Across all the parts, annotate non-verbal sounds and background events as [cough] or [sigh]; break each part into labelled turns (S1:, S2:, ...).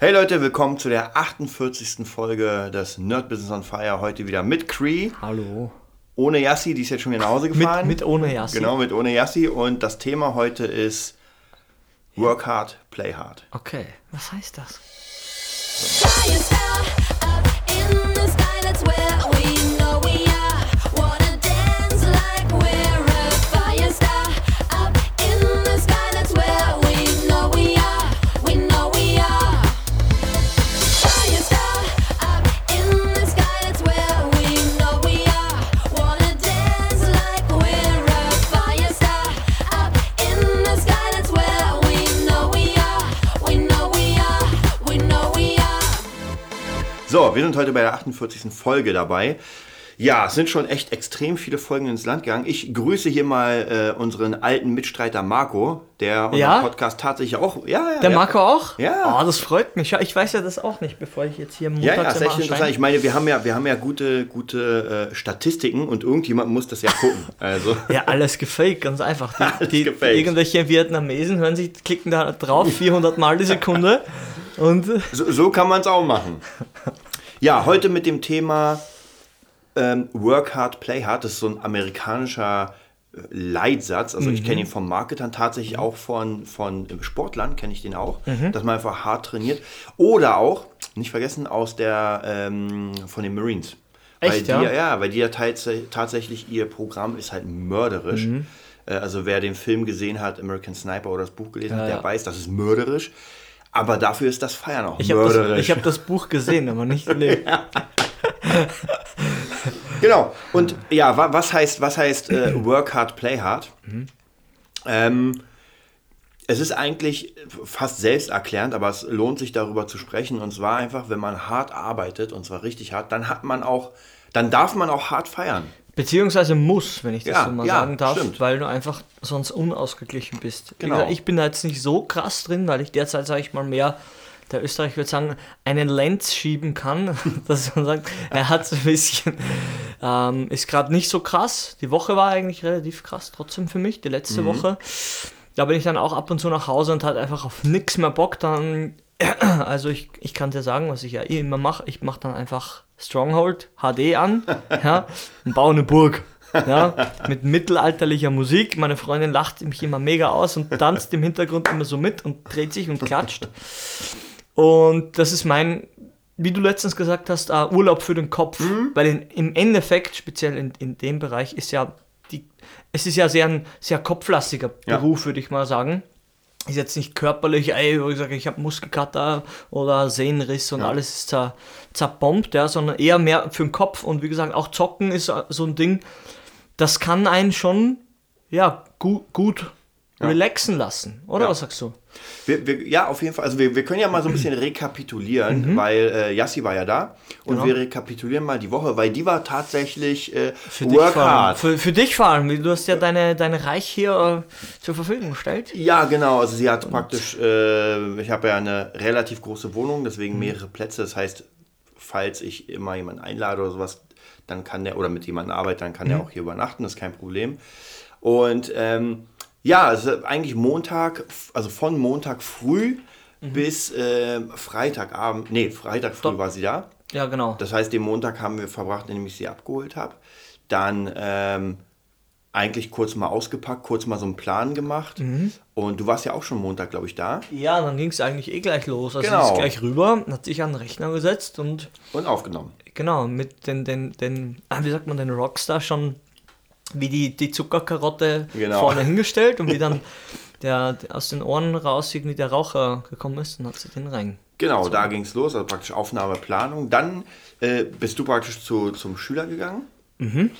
S1: Hey Leute, willkommen zu der 48. Folge des Nerd Business on Fire. Heute wieder mit Cree.
S2: Hallo.
S1: Ohne Yassi, die ist jetzt schon wieder nach Hause gefahren.
S2: Mit, mit ohne Yassi.
S1: Genau, mit ohne Yassi. Und das Thema heute ist Work hard, play hard.
S2: Okay, was heißt das?
S3: Fly
S1: So, wir sind heute bei der 48. Folge dabei. Ja, es sind schon echt extrem viele Folgen ins Land gegangen. Ich grüße hier mal äh, unseren alten Mitstreiter Marco, der unseren
S2: Ja?
S1: Podcast tatsächlich auch. Ja, ja,
S2: Der
S1: ja.
S2: Marco auch?
S1: Ja.
S2: Oh, das freut mich. Ja, ich weiß ja das auch nicht, bevor ich jetzt hier
S1: Ja,
S2: montags
S1: ja, ist
S2: immer
S1: echt interessant. Ich meine, wir haben ja, wir haben ja gute, gute äh, Statistiken und irgendjemand muss das ja gucken. [laughs] Also.
S2: Ja, alles gefaked, ganz einfach. Die, [laughs]
S1: Alles
S2: die,
S1: gefaked.
S2: Irgendwelche Vietnamesen hören sich, klicken da drauf, 400 Mal die Sekunde. [laughs] Und
S1: So, so kann man es auch machen. Ja, heute mit dem Thema ähm, Work hard, play hard. Das ist so ein amerikanischer äh, Leitsatz. Also ich kenne ihn von Marketern, tatsächlich auch von, von äh, Sportlern kenne ich den auch, dass man einfach hart trainiert. Oder auch, nicht vergessen, aus der ähm, von den Marines. weil
S2: Echt,
S1: die,
S2: ja?
S1: ja? weil die ja teils, tatsächlich ihr Programm ist halt mörderisch.
S2: Mhm.
S1: Äh, Also wer den Film gesehen hat, American Sniper oder das Buch gelesen hat,
S2: Ja,
S1: der
S2: ja.
S1: weiß, das ist mörderisch. Aber dafür ist das Feiern auch
S2: ich habe das,
S1: mörderisch.
S2: ich hab das Buch gesehen, aber nicht [laughs] gelesen.
S1: Genau. Und ja, wa was heißt, was heißt äh, Work hard, play hard? Ähm, es ist eigentlich fast selbsterklärend, aber es lohnt sich darüber zu sprechen. Und zwar einfach, wenn man hart arbeitet, und zwar richtig hart, dann hat man auch, dann darf man auch hart feiern.
S2: Beziehungsweise muss, wenn ich das
S1: Ja,
S2: so mal
S1: ja,
S2: sagen darf,
S1: stimmt.
S2: weil du einfach sonst unausgeglichen bist.
S1: Genau.
S2: gesagt, ich bin da jetzt nicht so krass drin, weil ich derzeit, sage ich mal, mehr, der Österreich würde sagen, einen Lenz schieben kann. [laughs] dass man sagt, er hat so ein bisschen, ähm, ist gerade nicht so krass. Die Woche war eigentlich relativ krass trotzdem für mich, die letzte Woche. Da bin ich dann auch ab und zu nach Hause und hatte einfach auf nichts mehr Bock. Dann, [clears throat] also ich, ich kann dir sagen, was ich ja eh immer mache. Ich mache dann einfach Stronghold HD an [laughs] ja, und baue eine Burg. Ja, mit mittelalterlicher Musik. Meine Freundin lacht mich immer mega aus und tanzt im Hintergrund immer so mit und dreht sich und klatscht. Und das ist mein, wie du letztens gesagt hast, äh, Urlaub für den Kopf. Weil in, im Endeffekt, speziell in, in dem Bereich, ist ja die, es ist ja sehr ein sehr kopflastiger
S1: Ja.
S2: Beruf, würde ich mal sagen. Ist jetzt nicht körperlich, ey, wo ich sage, ich habe Muskelkater oder Sehnenriss und alles ist zer, zerbombt, ja, sondern eher mehr für den Kopf. Und wie gesagt, auch Zocken ist äh, so ein Ding, das kann einen schon, ja, gut, gut relaxen lassen, oder
S1: Ja.
S2: was sagst du?
S1: Wir, wir, ja, auf jeden Fall. Also wir, wir können ja mal so ein bisschen rekapitulieren, weil äh, Yassi war ja da. Und
S2: Genau.
S1: wir rekapitulieren mal die Woche, weil die war tatsächlich äh,
S2: Für dich,
S1: Work
S2: vor allem.
S1: hard.
S2: Für, für dich vor allem, du hast ja deine, deine Reich hier äh, zur Verfügung gestellt.
S1: Ja, genau. Also sie hat praktisch, äh, ich habe ja eine relativ große Wohnung, deswegen
S2: Mhm.
S1: mehrere Plätze. Das heißt, falls ich immer jemanden einlade oder sowas, dann kann der, oder mit jemandem arbeite, dann kann
S2: Mhm.
S1: der auch hier übernachten, das ist kein Problem. Und ähm, ja, also eigentlich Montag, also von Montag früh
S2: Mhm.
S1: bis ähm, Freitagabend, nee, Freitag früh
S2: Doch.
S1: war sie da.
S2: Ja, genau.
S1: Das heißt, den Montag haben wir verbracht, indem ich sie abgeholt habe. Dann ähm, eigentlich kurz mal ausgepackt, kurz mal so einen Plan gemacht.
S2: Mhm.
S1: Und du warst ja auch schon Montag, glaube ich, da
S2: Ja, dann ging es eigentlich eh gleich los. Also
S1: Genau.
S2: ist gleich rüber, hat sich an den Rechner gesetzt und
S1: und aufgenommen.
S2: genau, mit den, den, den ah, wie sagt man, den Rockstar schon wie die, die Zuckerkarotte
S1: Genau.
S2: vorne hingestellt und wie dann [laughs] der, der aus den Ohren raus irgendwie der Raucher gekommen ist und hat sie den rein.
S1: Genau, da ging es los, also praktisch Aufnahme, Planung. Dann äh, bist du praktisch zu, zum Schüler gegangen.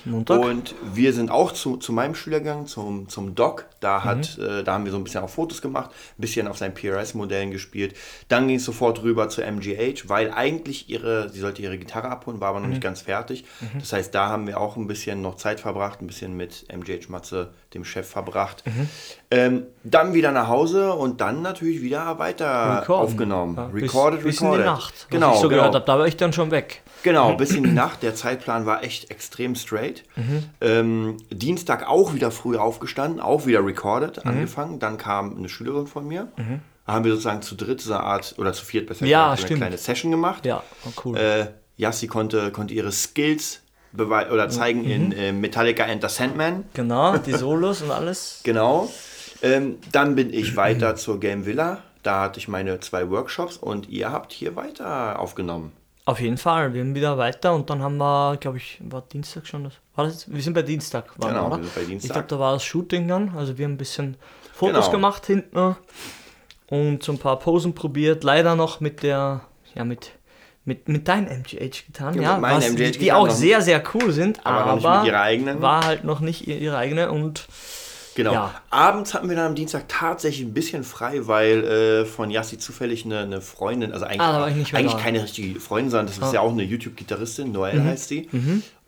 S2: Montag.
S1: Und wir sind auch zu, zu meinem Schüler gegangen, zum, zum Doc. Da, hat, äh, da haben wir so ein bisschen auch Fotos gemacht, ein bisschen auf seinen PRS-Modellen gespielt. Dann ging es sofort rüber zu MGH, weil eigentlich ihre, sie sollte ihre Gitarre abholen, war aber noch nicht ganz fertig. Das heißt, da haben wir auch ein bisschen noch Zeit verbracht, ein bisschen mit MGH Matze, dem Chef, verbracht. Ähm, dann wieder nach Hause und dann natürlich wieder weiter
S2: Recorden.
S1: aufgenommen.
S2: Ja,
S1: recorded,
S2: bis, bis
S1: recorded.
S2: in die Nacht. Was
S1: Genau,
S2: ich so
S1: genau.
S2: gehört habe, da war ich dann schon weg.
S1: Genau, bis in die Nacht. Der Zeitplan war echt extrem straight.
S2: Mhm.
S1: Ähm, Dienstag auch wieder früh aufgestanden, auch wieder recorded,
S2: Mhm.
S1: angefangen. Dann kam eine Schülerin von mir, haben wir sozusagen zu dritt so eine Art, oder zu viert besser
S2: Ja,
S1: gesagt, eine kleine Session gemacht.
S2: Ja, oh, cool.
S1: Äh, Yassi konnte, konnte ihre Skills oder zeigen
S2: Mhm.
S1: in äh, Metallica Enter Sandman.
S2: genau, die Solos und alles. [laughs]
S1: Genau. Ähm, dann bin ich weiter [clears throat] zur Game Villa. Da hatte ich meine zwei Workshops und ihr habt hier weiter aufgenommen.
S2: Auf jeden Fall, wir sind wieder weiter und dann haben wir, glaube ich, war Dienstag schon das? War das? Wir sind bei Dienstag, waren
S1: Genau,
S2: wir, oder?
S1: bei Dienstag.
S2: Ich glaube, da war das Shooting dann, also wir haben ein bisschen Fotos
S1: Genau.
S2: gemacht hinten und so ein paar Posen probiert, leider noch mit der, ja mit, mit, mit deinen MGH getan,
S1: Ja,
S2: ja,
S1: mit meinen
S2: was,
S1: MGH
S2: die
S1: getan,
S2: auch sehr, sehr cool sind,
S1: Aber
S2: aber, war halt noch nicht ihr- ihre eigene und
S1: Genau.
S2: Ja.
S1: Abends hatten wir dann am Dienstag tatsächlich ein bisschen frei, weil äh, von Yassi zufällig eine, eine Freundin, also eigentlich,
S2: Ah,
S1: eigentlich.
S2: Ah. Mhm.
S1: keine richtige Freundin, sondern das ist ja auch eine YouTube-Gitarristin, Noelle heißt sie.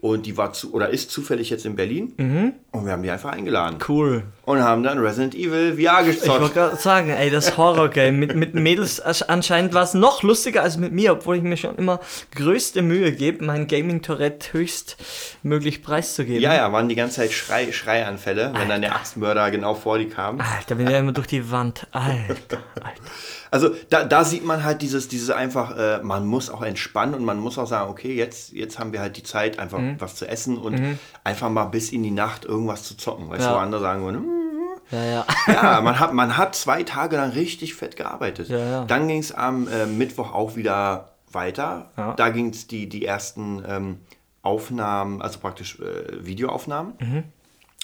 S1: Und die war zu oder ist zufällig jetzt in Berlin.
S2: Mhm.
S1: Und wir haben die einfach eingeladen.
S2: cool.
S1: Und haben dann Resident Evil VR
S2: Ich wollte
S1: gezockt.
S2: gerade sagen, ey, das Horror-Game mit, mit Mädels anscheinend war es noch lustiger als mit mir, obwohl ich mir schon immer größte Mühe gebe, mein Gaming-Tourette höchstmöglich preiszugeben.
S1: Ja, ja, waren die ganze Zeit Schrei, Schreianfälle, wenn dann der Axtmörder genau vor die kam.
S2: Alter, bin ja immer durch die Wand. Alter, Alter.
S1: Also da, da sieht man halt dieses, dieses einfach, äh, man muss auch entspannen und man muss auch sagen, okay, jetzt, jetzt haben wir halt die Zeit, einfach
S2: Mhm.
S1: Was zu essen und einfach mal bis in die Nacht irgendwas zu zocken. Weißt
S2: Ja.
S1: du, wo andere sagen würden, hm,
S2: Ja, ja.
S1: ja, man hat, man hat zwei Tage lang richtig fett gearbeitet.
S2: Ja, ja.
S1: Dann ging es am äh, Mittwoch auch wieder weiter.
S2: Ja.
S1: Da ging es die, die ersten ähm, Aufnahmen, also praktisch äh, Videoaufnahmen.
S2: Mhm.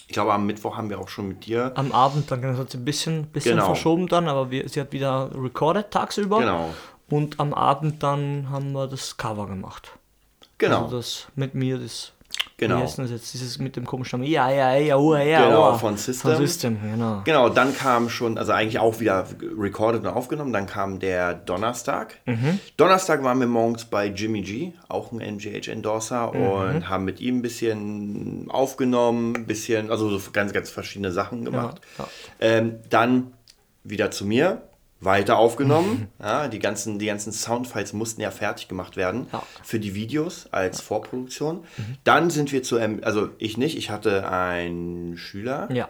S1: Ich glaube, am Mittwoch haben wir auch schon mit dir.
S2: Am Abend, dann hat sie ein bisschen, bisschen
S1: Genau.
S2: verschoben dann, aber wir, sie hat wieder recorded tagsüber.
S1: Genau.
S2: Und am Abend dann haben wir das Cover gemacht.
S1: Genau.
S2: Also das mit mir, das.
S1: Genau.
S2: Wie heißt das jetzt? Dieses mit dem komischen Namen. Ja, ja, ja, oh, ja.
S1: Genau,
S2: oh.
S1: von System.
S2: Von System, genau.
S1: Genau, dann kam schon, also eigentlich auch wieder recorded und aufgenommen, dann kam der Donnerstag.
S2: Mhm.
S1: Donnerstag waren wir morgens bei Jimmy G, auch ein MGH-Endorser,
S2: Mhm.
S1: und haben mit ihm ein bisschen aufgenommen, ein bisschen, also so ganz, ganz verschiedene Sachen gemacht.
S2: Ja, ja.
S1: Ähm, dann wieder zu mir, weiter aufgenommen. ja, die, ganzen, die ganzen Soundfiles mussten ja fertig gemacht werden
S2: Ja.
S1: für die Videos als Vorproduktion. Dann sind wir zu, M also ich nicht, ich hatte einen Schüler.
S2: Ja.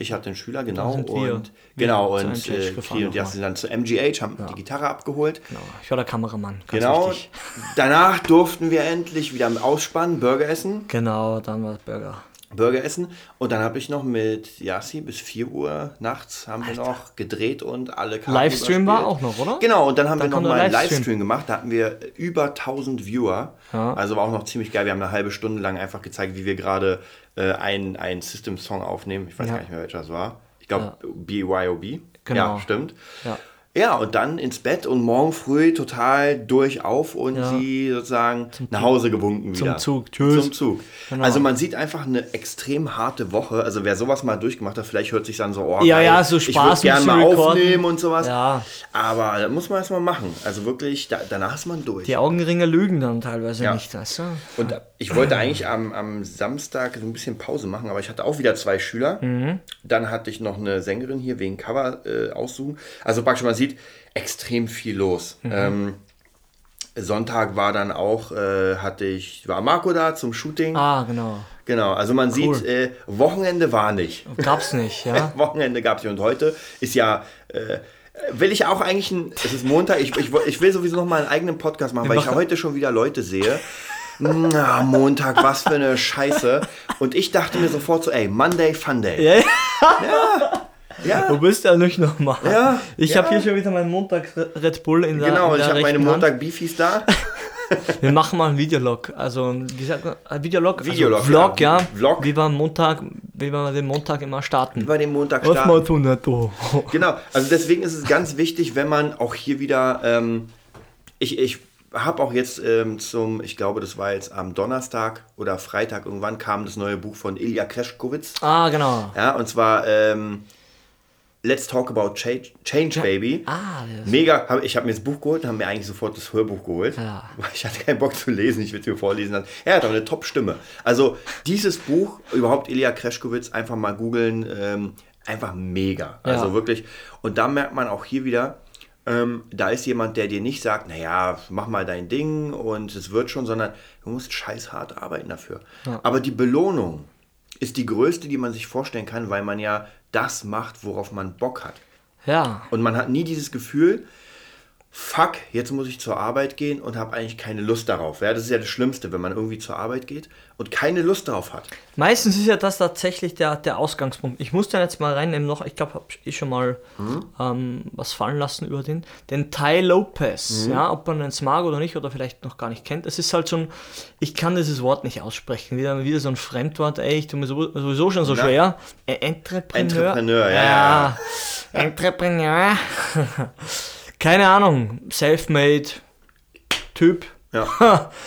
S1: Ich hatte einen Schüler, genau.
S2: wir
S1: und genau, und äh, Kli und Jas sind dann zu MGH, haben die Gitarre abgeholt.
S2: Genau. Ich war der Kameramann.
S1: Genau.
S2: Wichtig.
S1: Danach durften wir endlich wieder Ausspannen Burger essen.
S2: Genau, dann war es Burger.
S1: Burger essen. Und dann habe ich noch mit Yassi bis 4 Uhr nachts haben wir noch gedreht und alle Karten
S2: Livestream war auch noch, oder?
S1: Genau, und dann haben
S2: Dann
S1: wir
S2: kam
S1: noch
S2: der
S1: mal einen
S2: Livestream.
S1: Livestream gemacht. Da hatten wir über 1000 Viewer.
S2: Ja.
S1: Also war auch noch ziemlich geil. Wir haben eine halbe Stunde lang einfach gezeigt, wie wir gerade äh, einen, einen System-Song aufnehmen. Ich weiß
S2: Ja.
S1: gar nicht mehr, welcher das war. Ich glaube, BYOB.
S2: Genau.
S1: Ja, stimmt.
S2: Ja.
S1: Ja, und dann ins Bett und morgen früh total durch auf und
S2: Ja.
S1: sie sozusagen nach Hause gewunken
S2: Zum
S1: wieder.
S2: Zug. Tschüss.
S1: Zum Zug.
S2: Genau.
S1: Also man sieht einfach eine extrem harte Woche. Also wer sowas mal durchgemacht hat, vielleicht hört sich dann so, oh,
S2: Ja,
S1: geil,
S2: ja, so
S1: ich
S2: Spaß
S1: würde gerne mal
S2: recorden.
S1: aufnehmen und sowas.
S2: Ja.
S1: Aber das muss man erstmal machen. Also wirklich, da, danach ist man durch.
S2: Die Augenringe lügen dann teilweise
S1: Ja.
S2: nicht, weißt du?
S1: Und ich wollte eigentlich am, am Samstag so ein bisschen Pause machen, aber ich hatte auch wieder zwei Schüler.
S2: Mhm.
S1: Dann hatte ich noch eine Sängerin hier wegen Cover äh, aussuchen. Also praktisch, man sieht extrem viel los.
S2: Mhm.
S1: Ähm, Sonntag war dann auch, äh, hatte ich, war Marco da zum Shooting.
S2: Ah, genau.
S1: Genau, also man
S2: Cool.
S1: sieht, äh, Wochenende war nicht.
S2: Gab's nicht, ja? [laughs]
S1: Wochenende gab es nicht. Und heute ist ja, äh, will ich auch eigentlich, ein, es ist Montag, ich, ich, ich will sowieso noch mal einen eigenen Podcast machen, weil ich
S2: machen-
S1: heute schon wieder Leute sehe. Na, Montag, was für eine Scheiße. Und ich dachte mir sofort so, ey, Monday, Funday.
S2: Ja,
S1: Ja,
S2: Du bist ja nicht normal.
S1: Ja,
S2: Ich
S1: ja.
S2: habe hier schon wieder meinen Montag Red Bull in der
S1: genau,
S2: in der
S1: ich habe meine. Montag Beefies da. [laughs]
S2: Wir machen mal einen Videolog. Also, wie sagt man? Ein Videolog?
S1: Videolog,
S2: also Vlog,
S1: ja.
S2: ja.
S1: Vlog.
S2: Wie wir am Montag, wie wir den Montag immer starten.
S1: Über den Montag
S2: Was
S1: starten.
S2: mal tun, netto.
S1: Genau, also deswegen ist es ganz wichtig, wenn man auch hier wieder, ähm, ich, ich habe auch jetzt ähm, zum, ich glaube, das war jetzt am Donnerstag oder Freitag irgendwann kam das neue Buch von Ilya Kreschkowitz.
S2: Ah, genau.
S1: Ja, und zwar ähm, Let's Talk About Change, Change Baby.
S2: Ah, das
S1: Mega, hab, ich habe mir das Buch geholt und habe mir eigentlich sofort das Hörbuch geholt.
S2: Ja.
S1: Weil ich hatte keinen Bock zu lesen, ich will es mir vorlesen. Er hat auch eine Top-Stimme. Also dieses Buch, überhaupt Ilya Kreschkowitz, einfach mal googeln, ähm, einfach mega. Also
S2: Ja.
S1: wirklich. Und da merkt man auch hier wieder, ähm, da ist jemand, der dir nicht sagt, naja, mach mal dein Ding und es wird schon, sondern du musst scheiß hart arbeiten dafür. Aber die Belohnung ist die größte, die man sich vorstellen kann, weil man ja das macht, worauf man Bock hat.
S2: Ja.
S1: Und man hat nie dieses Gefühl, fuck, jetzt muss ich zur Arbeit gehen und habe eigentlich keine Lust darauf. Ja, das ist ja das Schlimmste, wenn man irgendwie zur Arbeit geht und keine Lust darauf hat.
S2: Meistens ist ja das tatsächlich der, der Ausgangspunkt. Ich muss dann jetzt mal reinnehmen noch, ich glaube, habe ich schon mal ähm, was fallen lassen über den. Den Ty Lopez, ja, ob man es mag oder nicht oder vielleicht noch gar nicht kennt. Es ist halt so ein, ich kann dieses Wort nicht aussprechen, wieder, wieder so ein Fremdwort, ey, ich tue mir so- sowieso schon so
S1: Na.
S2: schwer. Äh, Entrepreneur.
S1: Entrepreneur, ja, ja,
S2: Entrepreneur. [laughs] Keine Ahnung, self-made Typ.
S1: Ja. [laughs]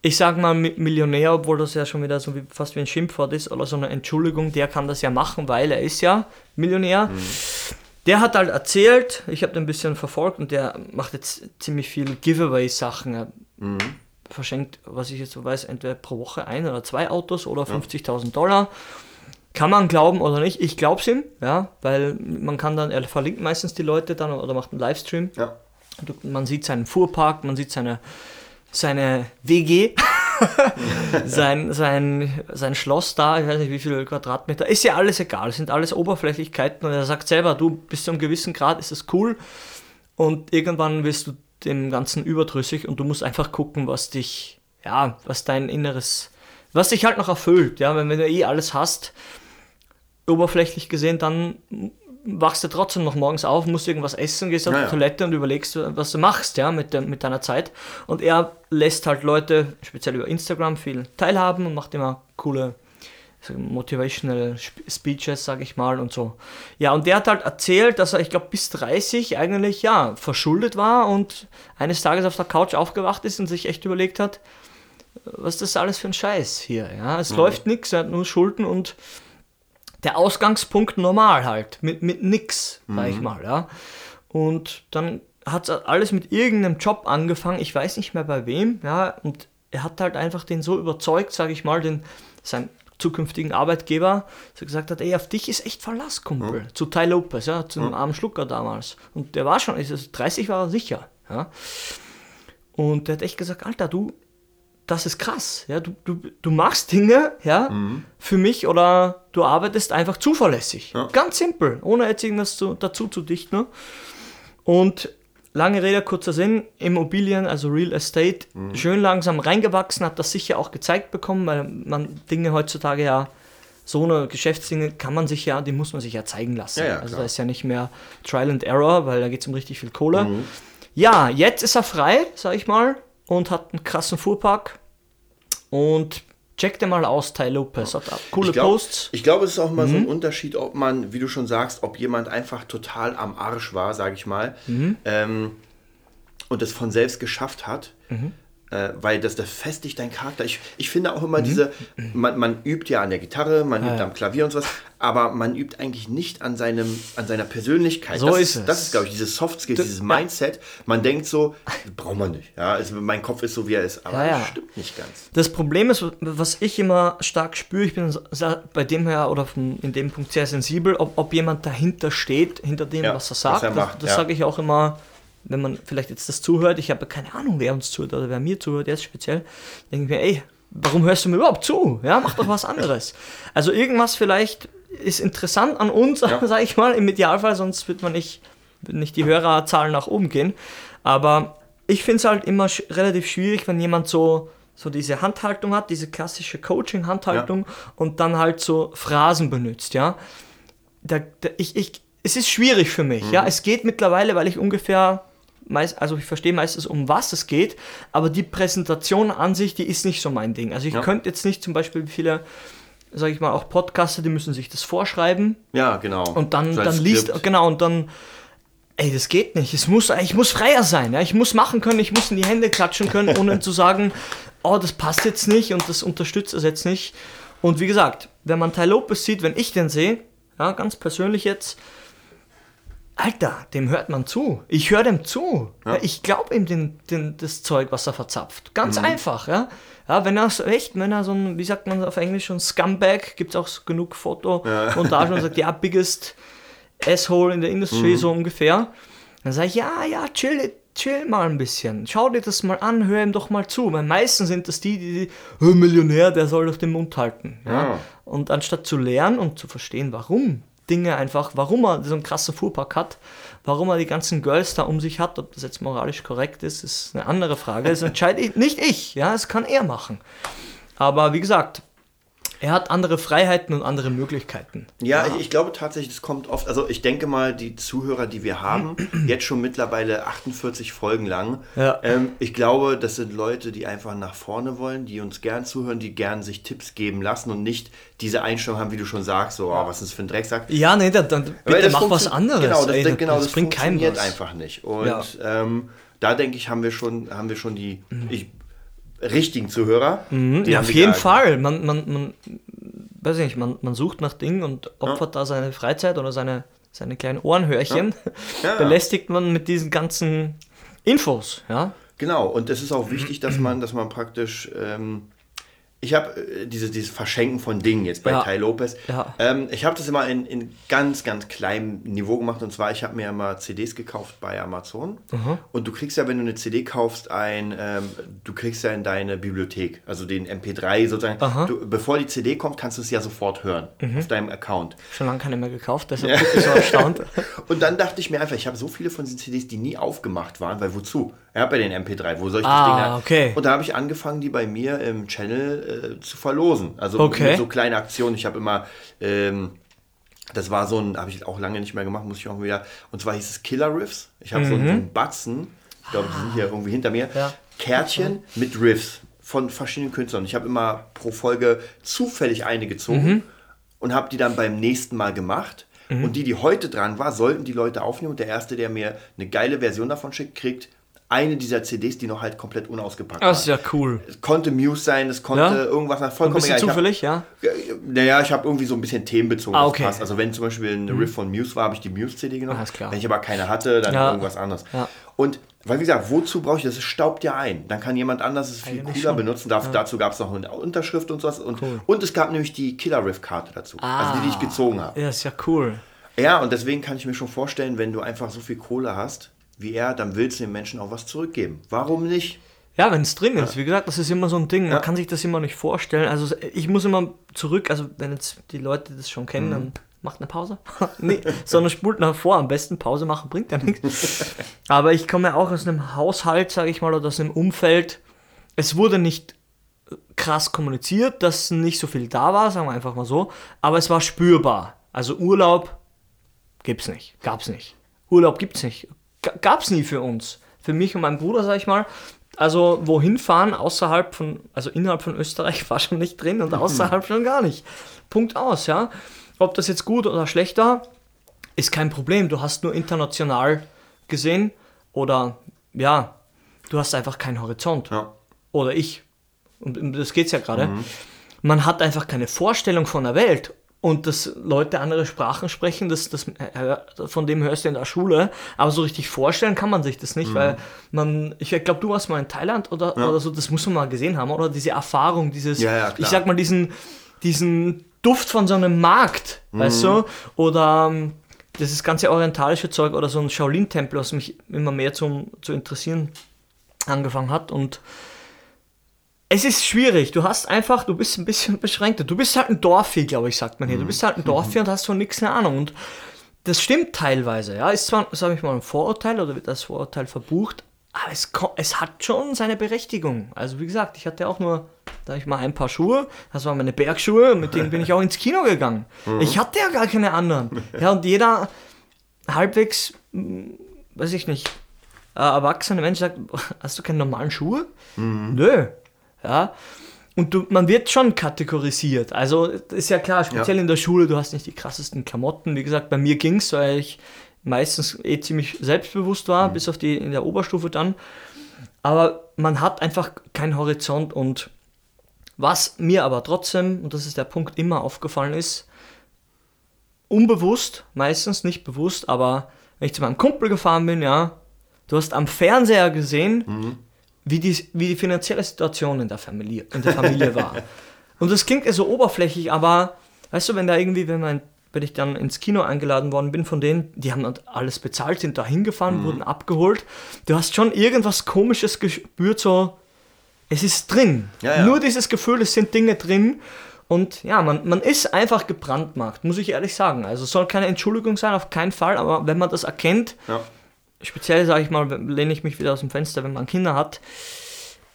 S2: Ich sag mal Mi- Millionär, obwohl das ja schon wieder so wie, fast wie ein Schimpfwort ist oder so eine Entschuldigung, der kann das ja machen, weil er ist ja Millionär. Der hat halt erzählt, ich habe den ein bisschen verfolgt und der macht jetzt ziemlich viel Giveaway-Sachen. Er verschenkt, was ich jetzt so weiß, entweder pro Woche ein oder zwei Autos oder 50.000 Dollar. Kann man glauben oder nicht? Ich glaube es ihm, ja, weil man kann dann, er verlinkt meistens die Leute dann oder macht einen Livestream.
S1: Ja.
S2: Man sieht seinen Fuhrpark, man sieht seine, seine WG, [laughs] sein, sein, sein Schloss da, ich weiß nicht wie viele Quadratmeter, ist ja alles egal, es sind alles Oberflächlichkeiten und er sagt selber, du bis zu einem gewissen Grad ist das cool und irgendwann wirst du dem Ganzen überdrüssig und du musst einfach gucken, was dich, ja, was dein Inneres, was dich halt noch erfüllt, ja, wenn, wenn du eh alles hast, oberflächlich gesehen, dann wachst du trotzdem noch morgens auf, musst irgendwas essen, gehst auf
S1: Ja,
S2: die. Toilette und überlegst, was du machst, ja, mit, de, mit deiner Zeit. Und er lässt halt Leute, speziell über Instagram, viel teilhaben und macht immer coole motivational Sp- Speeches, sag ich mal, und so. Ja, und der hat halt erzählt, dass er, ich glaube, bis 30 eigentlich, ja, verschuldet war und eines Tages auf der Couch aufgewacht ist und sich echt überlegt hat, was ist das alles für ein Scheiß hier, ja. Es läuft nichts, er hat nur Schulden und der Ausgangspunkt normal halt, mit, mit nix, sag ich mal, ja. Und dann hat alles mit irgendeinem Job angefangen, ich weiß nicht mehr bei wem, ja, und er hat halt einfach den so überzeugt, sag ich mal, den, sein zukünftigen Arbeitgeber, er gesagt hat, ey, auf dich ist echt Verlass, Kumpel. Zu Ty Lopez, ja, zu einem armen Schlucker damals. Und der war schon, also 30 war er sicher, ja. Und der hat echt gesagt, Alter, du, das ist krass. Ja, du, du, du machst Dinge, ja, für mich oder du arbeitest einfach zuverlässig.
S1: Ja.
S2: Ganz simpel, ohne jetzt irgendwas zu, dazu zu dichten. Und lange Rede, kurzer Sinn, Immobilien, also Real Estate, schön langsam reingewachsen, hat das sicher auch gezeigt bekommen, weil man Dinge heutzutage ja, so eine Geschäftsdinge kann man sich ja, die muss man sich ja zeigen lassen.
S1: Ja, ja,
S2: also da ist ja nicht mehr Trial and Error, weil da geht es um richtig viel Kohle. Ja, jetzt ist er frei, sag ich mal, und hat einen krassen Fuhrpark. Und check dir mal aus, Ty Lopez. Hat coole
S1: ich glaub,
S2: Posts.
S1: Ich glaube, es ist auch mal so ein Unterschied, ob man, wie du schon sagst, ob jemand einfach total am Arsch war, sage ich mal, ähm, und es von selbst geschafft hat. Äh, weil das, das festigt deinen Charakter. Ich, ich finde auch immer diese, man, man übt ja an der Gitarre, man übt am Klavier und sowas, aber man übt eigentlich nicht an, seinem, an seiner Persönlichkeit.
S2: So
S1: das
S2: ist es.
S1: Das ist, glaube ich, dieses Soft Skills, dieses. Mindset. Man denkt so, braucht man nicht. Ja, also mein Kopf ist so, wie er ist. Aber
S2: Ja,
S1: das stimmt nicht ganz.
S2: Das Problem ist, was ich immer stark spüre, ich bin bei dem her oder von, in dem Punkt sehr sensibel, ob, ob jemand dahinter steht, hinter dem, was er
S1: was
S2: sagt.
S1: er
S2: das
S1: macht,
S2: das
S1: ja.
S2: sage ich auch immer, wenn man vielleicht jetzt das zuhört. Ich habe keine Ahnung, wer uns zuhört oder wer mir zuhört, jetzt speziell. Denke ich mir, ey, warum hörst du mir überhaupt zu? Ja, mach doch was anderes. [laughs] Also irgendwas vielleicht ist interessant an uns,
S1: Ja. [laughs]
S2: sage ich mal, im Idealfall, sonst wird man nicht, würden nicht die Hörerzahlen nach oben gehen. Aber ich finde es halt immer sch relativ schwierig, wenn jemand so, so diese Handhaltung hat, diese klassische Coaching-Handhaltung und dann halt so Phrasen benutzt, ja. Da, da, ich, ich, es ist schwierig für mich, ja. Es geht mittlerweile, weil ich ungefähr, meist, also ich verstehe meistens, um was es geht, aber die Präsentation an sich, die ist nicht so mein Ding. Also ich
S1: Ja.
S2: könnte jetzt nicht zum Beispiel wie viele, sage ich mal, auch Podcaster, die müssen sich das vorschreiben,
S1: Ja, genau.
S2: und dann,
S1: So
S2: dann liest,
S1: Skript.
S2: genau, und dann, ey, das geht nicht. Es muss, ich muss freier sein, ja. Ich muss machen können, ich muss in die Hände klatschen können, ohne [laughs] zu sagen, oh, das passt jetzt nicht und das unterstützt es jetzt nicht. Und wie gesagt, wenn man Ty Lopez sieht, wenn ich den sehe, ja, ganz persönlich jetzt, Alter, dem hört man zu. Ich höre dem zu. Ja. ich glaube ihm den, den, das Zeug, was er verzapft. Ganz einfach, ja. Ja, wenn er so echt, wenn er so ein, wie sagt man auf Englisch, so ein Scumbag, gibt es auch genug Fotomontagen und sagt, ja, biggest asshole in der Industry, so ungefähr. Dann sage ich, ja, ja, chill, chill mal ein bisschen. Schau dir das mal an, hör ihm doch mal zu. Weil meistens sind das die, die, die "Hör, Millionär, der soll doch den Mund halten. Ja?
S1: Ja.
S2: Und anstatt zu lernen und zu verstehen, warum Dinge einfach, warum er so einen krassen Fuhrpark hat, warum er die ganzen Girls da um sich hat, ob das jetzt moralisch korrekt ist, ist eine andere Frage. Das entscheide ich, nicht ich, ja, das kann er machen. Aber wie gesagt, er hat andere Freiheiten und andere Möglichkeiten.
S1: Ja, Ich, ich glaube tatsächlich, das kommt oft. Also ich denke mal, die Zuhörer, die wir haben, [clears throat] jetzt schon mittlerweile 48 Folgen lang.
S2: Ja.
S1: Ähm, ich glaube, das sind Leute, die einfach nach vorne wollen, die uns gern zuhören, die gern sich Tipps geben lassen und nicht diese Einstellung haben, wie du schon sagst, so, oh, was ist das für ein Drecksack.
S2: Ja, nee, dann, dann bitte
S1: das
S2: mach was anderes.
S1: Genau, das,
S2: ey,
S1: genau, das,
S2: bringt keinem
S1: funktioniert einfach nicht. Und
S2: Ja.
S1: ähm, da denke ich, haben wir schon, haben wir schon die ich, richtigen Zuhörer.
S2: Mhm. Ja, auf jeden. Fall. Man, man, man, weiß ich nicht, man, man sucht nach Dingen und opfert da seine Freizeit oder seine, seine kleinen Ohrenhörchen. [laughs]
S1: Ja.
S2: Belästigt man mit diesen ganzen Infos, ja.
S1: Genau, und es ist auch wichtig, dass [clears throat] man, dass man praktisch. Ähm, ich habe äh, diese, dieses Verschenken von Dingen jetzt bei
S2: Ja.
S1: Tai Lopez.
S2: Ja.
S1: Ähm, ich habe das immer in, in ganz, ganz kleinem Niveau gemacht. Und zwar, ich habe mir immer CDs gekauft bei Amazon. Und du kriegst ja, wenn du eine CD kaufst, ein, ähm, du kriegst ja in deine Bibliothek, also den MP3 sozusagen.
S2: Mhm.
S1: Du, bevor die CD kommt, kannst du es ja sofort hören auf deinem Account.
S2: Schon lange keine mehr gekauft, deshalb bin ich so erstaunt. [laughs]
S1: Und dann dachte ich mir einfach, ich habe so viele von diesen CDs, die nie aufgemacht waren, weil wozu? Ja den MP3, wo soll ich
S2: Ah,
S1: das Ding
S2: okay.
S1: Und da habe ich angefangen, die bei mir im Channel äh, zu verlosen. Also
S2: Okay.
S1: so kleine Aktionen. Ich habe immer, ähm, das war so ein, habe ich auch lange nicht mehr gemacht, muss ich auch wieder. Und zwar hieß es Killer Riffs. Ich habe so, so einen Batzen, ich glaube, die sind hier irgendwie hinter mir.
S2: Mhm. Ja.
S1: Kärtchen mit Riffs von verschiedenen Künstlern. Ich habe immer pro Folge zufällig eine gezogen
S2: Mhm.
S1: und habe die dann beim nächsten Mal gemacht. Und die, die heute dran war, sollten die Leute aufnehmen. Und der Erste, der mir eine geile Version davon schickt, kriegt eine dieser CDs, die noch halt komplett unausgepackt
S2: Das ist
S1: war.
S2: ja cool.
S1: Es konnte Muse sein, es konnte
S2: Ja?
S1: irgendwas nach
S2: Ein
S1: vollkommen
S2: bisschen
S1: egal. Hab-
S2: zufällig, ja.
S1: ja, Naja, ich habe irgendwie so ein bisschen themenbezogen.
S2: Ah, okay. Mhm.
S1: Also wenn zum Beispiel ein Riff von Muse war, habe ich die Muse-CD genommen.
S2: Klar.
S1: Wenn ich aber keine hatte, dann
S2: Ja.
S1: irgendwas anderes.
S2: Ja.
S1: Und weil wie gesagt, wozu brauche ich das? Es staubt ja ein. Dann kann jemand anders es viel cooler benutzen. Darf, Dazu gab es noch eine Unterschrift und sowas. Und, und es gab nämlich die Killer-Riff-Karte dazu. Also die, die ich gezogen habe.
S2: Ja, ist ja cool.
S1: Ja, und deswegen kann ich mir schon vorstellen, wenn du einfach so viel Kohle hast wie er, dann willst du den Menschen auch was zurückgeben. Warum nicht?
S2: Ja, wenn es drin ist. Wie gesagt, das ist immer so ein Ding. Man
S1: Ja.
S2: kann sich das immer nicht vorstellen. Also ich muss immer zurück, also wenn jetzt die Leute das schon kennen,
S1: Mhm.
S2: dann macht eine Pause. [laughs] nee, sondern spult nach vor. Am besten Pause machen bringt ja nichts. [laughs] Aber ich komme ja auch aus einem Haushalt, sage ich mal, oder aus einem Umfeld. Es wurde nicht krass kommuniziert, dass nicht so viel da war, sagen wir einfach mal so. Aber es war spürbar. Also Urlaub gibt's nicht, gab's nicht. Urlaub gibt's nicht, G gab's nie für uns. Für mich und meinen Bruder, sag ich mal. Also wohin fahren außerhalb von, also innerhalb von Österreich [laughs] war schon nicht drin und außerhalb schon gar nicht. Punkt aus, ja. Ob das jetzt gut oder schlecht war, ist kein Problem. Du hast nur international gesehen oder ja, du hast einfach keinen Horizont.
S1: Ja.
S2: Oder ich. Und um das geht's ja gerade. Man hat einfach keine Vorstellung von der Welt. Und dass Leute andere Sprachen sprechen, das, das, äh, von dem hörst du in der Schule. Aber so richtig vorstellen kann man sich das nicht, weil man, ich glaube, du warst mal in Thailand oder, oder so, das muss man mal gesehen haben, oder diese Erfahrung, dieses,
S1: Ja, ja,
S2: ich sag mal, diesen, diesen Duft von so einem Markt, weißt du? Oder ähm, dieses ganze orientalische Zeug oder so ein Shaolin-Tempel, was mich immer mehr zum, zu interessieren angefangen hat. Und es ist schwierig. Du hast einfach, du bist ein bisschen beschränkter. Du bist halt ein Dorfi, glaube ich, sagt man hier. Du bist halt ein Dorfi [laughs] und hast von nichts eine Ahnung. Und das stimmt teilweise. Ja, ist zwar, sage ich mal, ein Vorurteil oder wird das Vorurteil verbucht, aber es, es hat schon seine Berechtigung. Also wie gesagt, ich hatte auch nur, sag ich mal, ein paar Schuhe. Das waren meine Bergschuhe und mit denen bin ich auch ins Kino gegangen. Ich hatte ja gar keine anderen. [laughs] Ja, und jeder halbwegs, mh, weiß ich nicht, äh, erwachsene Mensch sagt, hast du keine normalen Schuhe? Nö. Ja. Und du, man wird schon kategorisiert. Also ist ja klar, speziell
S1: Ja.
S2: in der Schule, du hast nicht die krassesten Klamotten. Wie gesagt, bei mir ging es, weil ich meistens eh ziemlich selbstbewusst war, bis auf die in der Oberstufe dann. Aber man hat einfach keinen Horizont und was mir aber trotzdem, und das ist der Punkt, immer aufgefallen ist, unbewusst, meistens nicht bewusst, aber wenn ich zu meinem Kumpel gefahren bin, ja, du hast am Fernseher gesehen, wie, die, wie die finanzielle Situation in der Familie, in der Familie war. [laughs] Und das klingt ja so oberflächlich, aber weißt du, wenn da irgendwie, wenn man wenn ich dann ins Kino eingeladen worden bin von denen, die haben dann alles bezahlt, sind da hingefahren, wurden abgeholt. Du hast schon irgendwas komisches gespürt, so, es ist drin.
S1: Ja, ja.
S2: Nur dieses Gefühl, es sind Dinge drin Und ja, man, man ist einfach gebrandmarkt, muss ich ehrlich sagen. Also es soll keine Entschuldigung sein, auf keinen Fall, aber wenn man das erkennt,
S1: Ja.
S2: Speziell sage ich mal, lehne ich mich wieder aus dem Fenster, wenn man Kinder hat,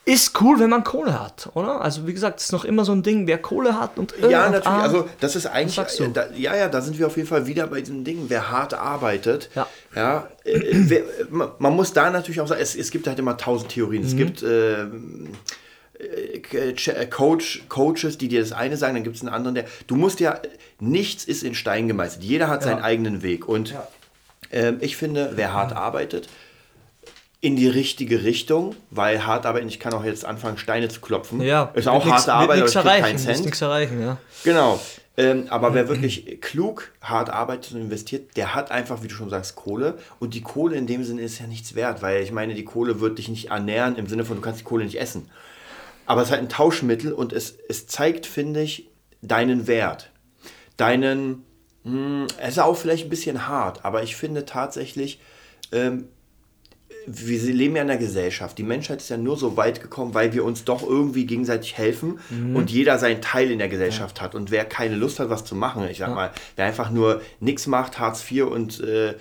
S2: ist cool, wenn man Kohle hat, oder? Also wie gesagt, es ist noch immer so ein Ding, wer Kohle hat und
S1: Ja, natürlich.
S2: ah,
S1: Also das ist eigentlich, äh, da, ja, ja, da sind wir auf jeden Fall wieder bei diesem Ding, wer hart arbeitet.
S2: Ja.
S1: ja äh, wer, man, man muss da natürlich auch sagen, es, es gibt halt immer tausend Theorien.
S2: Mhm.
S1: Es gibt äh, äh, Ch- äh, Coach, Coaches, die dir das eine sagen, dann gibt es einen anderen, der. Du musst ja, nichts ist in Stein gemeißelt. Jeder hat seinen eigenen Weg. Und ähm, ich finde, wer hart arbeitet, in die richtige Richtung, weil hart arbeiten, ich kann auch jetzt anfangen, Steine zu klopfen.
S2: ja,
S1: ist auch
S2: nix-
S1: harte Arbeit, aber
S2: nichts
S1: ich
S2: erreichen,
S1: keinen Cent.
S2: nichts erreichen, ja.
S1: Genau. Ähm, aber wer wirklich klug hart arbeitet und investiert, der hat einfach, wie du schon sagst, Kohle. Und die Kohle in dem Sinne ist ja nichts wert, weil ich meine, die Kohle wird dich nicht ernähren im Sinne von, du kannst die Kohle nicht essen. Aber es ist halt ein Tauschmittel und es, es zeigt, finde ich, deinen Wert. Deinen, mh, es ist auch vielleicht ein bisschen hart, aber ich finde tatsächlich, ähm, wir leben ja in einer Gesellschaft. Die Menschheit ist ja nur so weit gekommen, weil wir uns doch irgendwie gegenseitig helfen und jeder seinen Teil in der Gesellschaft hat. Und wer keine Lust hat, was zu machen, ich sag mal, wer einfach nur nichts macht, Hartz IV und äh,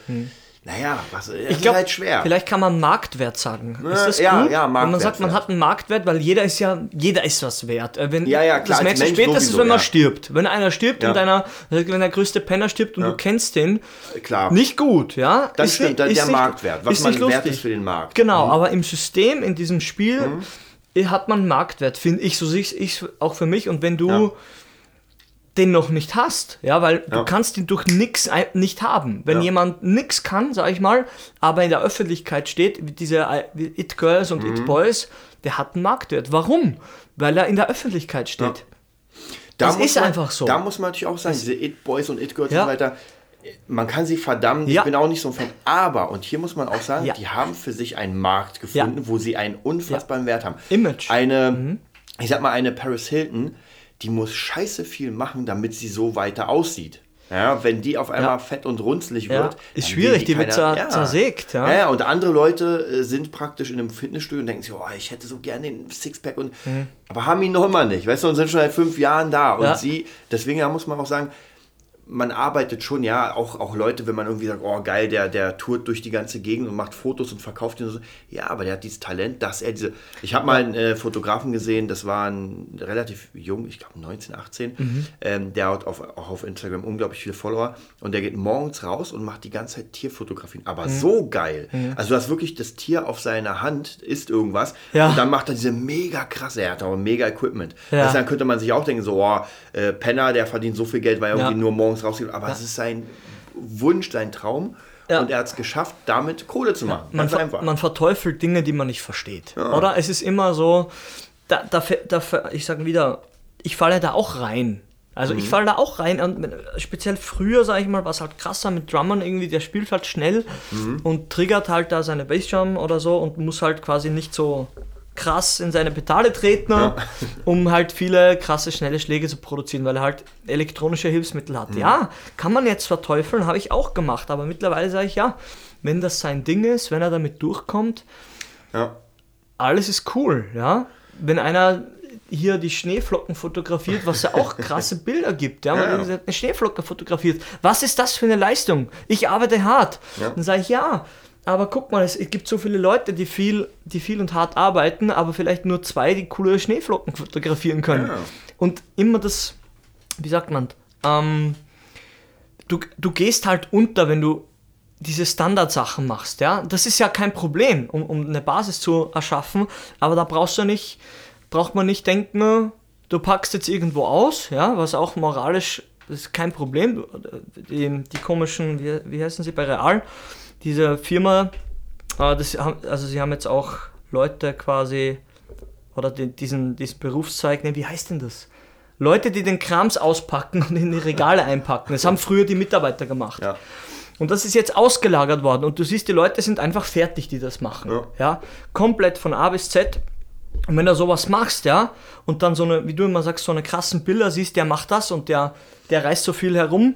S1: naja, was das
S2: Ich
S1: ist
S2: glaube,
S1: halt schwer.
S2: vielleicht kann man Marktwert sagen. Ist das
S1: ja,
S2: gut?
S1: ja,
S2: Wenn man
S1: Marktwert
S2: sagt, man hat einen Marktwert, weil jeder ist ja, jeder ist was wert. Äh, Wenn,
S1: Ja, ja, klar,
S2: Das merkst du spätestens,
S1: sowieso,
S2: wenn man
S1: ja.
S2: stirbt. Wenn einer stirbt
S1: Ja.
S2: und einer, wenn der größte Penner stirbt und du kennst den,
S1: Klar.
S2: nicht gut, ja?
S1: Das
S2: Ist
S1: stimmt,
S2: nicht-
S1: der-
S2: ist nicht-
S1: Marktwert, was
S2: ist
S1: man wert
S2: lustig.
S1: ist für den Markt.
S2: Genau,
S1: Mhm.
S2: aber im System, in diesem Spiel, äh, hat man Marktwert, finde ich, so sehe ich auch für mich. Und wenn du
S1: Ja.
S2: Den noch nicht hast, ja, weil
S1: Ja.
S2: du kannst ihn durch nix ein- nicht haben. Wenn
S1: Ja.
S2: jemand nix kann, sag ich mal, aber in der Öffentlichkeit steht, wie diese It Girls und
S1: Mhm.
S2: It Boys, der hat einen Marktwert. Warum? Weil er in der Öffentlichkeit steht.
S1: Da
S2: Das
S1: muss
S2: ist
S1: man,
S2: einfach so.
S1: Da muss man natürlich auch sagen, diese It-Boys und It-Girls
S2: Ja.
S1: und so weiter, man kann sie verdammen,
S2: Ja.
S1: ich bin auch nicht so ein Fan, aber, und hier muss man auch sagen,
S2: Ja.
S1: die haben für sich einen Markt gefunden, wo sie einen unfassbaren Wert haben.
S2: Image. Mhm.
S1: Eine, ich sag mal, eine Paris Hilton, die muss scheiße viel machen, damit sie so weiter aussieht. Ja, wenn die auf einmal
S2: Ja.
S1: fett und runzlig
S2: Ja.
S1: wird.
S2: Ist schwierig,
S1: will
S2: die wird zer- zersägt, ja.
S1: Ja. ja, und andere Leute äh, sind praktisch in einem Fitnessstudio und denken sich, oh, ich hätte so gerne den Sixpack und aber haben ihn noch immer nicht, weißt du, und sind schon seit fünf Jahren da. Und
S2: Mhm.
S1: Sie, deswegen muss man auch sagen, man arbeitet schon, ja, auch, auch Leute, wenn man irgendwie sagt, oh geil, der, der tourt durch die ganze Gegend und macht Fotos und verkauft ihn und so. Ja, aber der hat dieses Talent, dass er diese. Ich habe mal einen äh, Fotografen gesehen, das war ein relativ jung, ich glaube 19, 18,
S2: Mhm.
S1: ähm, der hat auf, auch auf Instagram unglaublich viele Follower und der geht morgens raus und macht die ganze Zeit Tierfotografien.
S2: Mhm.
S1: Aber so geil. Also du hast wirklich das Tier auf seiner Hand, isst irgendwas
S2: Ja.
S1: und dann macht er diese mega krasse, er hat auch mega Equipment.
S2: Ja.
S1: Also dann könnte man sich auch denken, so, oh, äh, Penner, der verdient so viel Geld, weil er
S2: Ja.
S1: irgendwie nur morgens rausgeht. Aber es ist sein Wunsch, sein Traum.
S2: Ja.
S1: Und er hat es geschafft, damit Kohle zu machen.
S2: man, ver man verteufelt Dinge, die man nicht versteht. Oder? Es ist immer so, da, da, da, ich sage wieder, ich falle da auch rein. Also
S1: Mhm.
S2: ich falle da auch rein und speziell früher, sage ich mal, war es halt krasser mit Drummern irgendwie, der spielt halt schnell
S1: Mhm.
S2: und triggert halt da seine Bassdrum oder so und muss halt quasi nicht so krass in seine Pedale treten, um halt viele krasse, schnelle Schläge zu produzieren, weil er halt elektronische Hilfsmittel
S1: Mhm.
S2: hat. Ja, kann man jetzt verteufeln, habe ich auch gemacht, aber mittlerweile sage ich ja, wenn das sein Ding ist, wenn er damit durchkommt,
S1: ja.
S2: alles ist cool, ja. Wenn einer hier die Schneeflocken fotografiert, was ja auch [laughs] krasse Bilder gibt, ja,
S1: Ja,
S2: man
S1: ja.
S2: hat eine Schneeflocke fotografiert. Was ist das für eine Leistung? Ich arbeite hart.
S1: Ja.
S2: Dann sage ich ja, aber guck mal, es gibt so viele Leute, die viel, die viel und hart arbeiten, aber vielleicht nur zwei, die coole Schneeflocken fotografieren können.
S1: Ja.
S2: Und immer das, wie sagt man, ähm, du, du gehst halt unter, wenn du diese Standardsachen machst, ja. Das ist ja kein Problem, um, um eine Basis zu erschaffen, aber da brauchst du nicht, braucht man nicht denken, du packst jetzt irgendwo aus, ja, was auch moralisch ist kein Problem. Die, die komischen, wie, wie heißen sie bei Real, diese Firma, äh, das, also sie haben jetzt auch Leute quasi, oder die, diesen, diesen Berufszweig, ne, wie heißt denn das? Leute, die den Krams auspacken und in die Regale einpacken. Das haben früher die Mitarbeiter gemacht.
S1: Ja.
S2: Und das ist jetzt ausgelagert worden. Und du siehst, die Leute sind einfach fertig, die das machen.
S1: Ja.
S2: Ja. Komplett von A bis Z. Und wenn du sowas machst, ja, und dann so eine, wie du immer sagst, so eine krassen Bilder siehst, der macht das und der, der reißt so viel herum,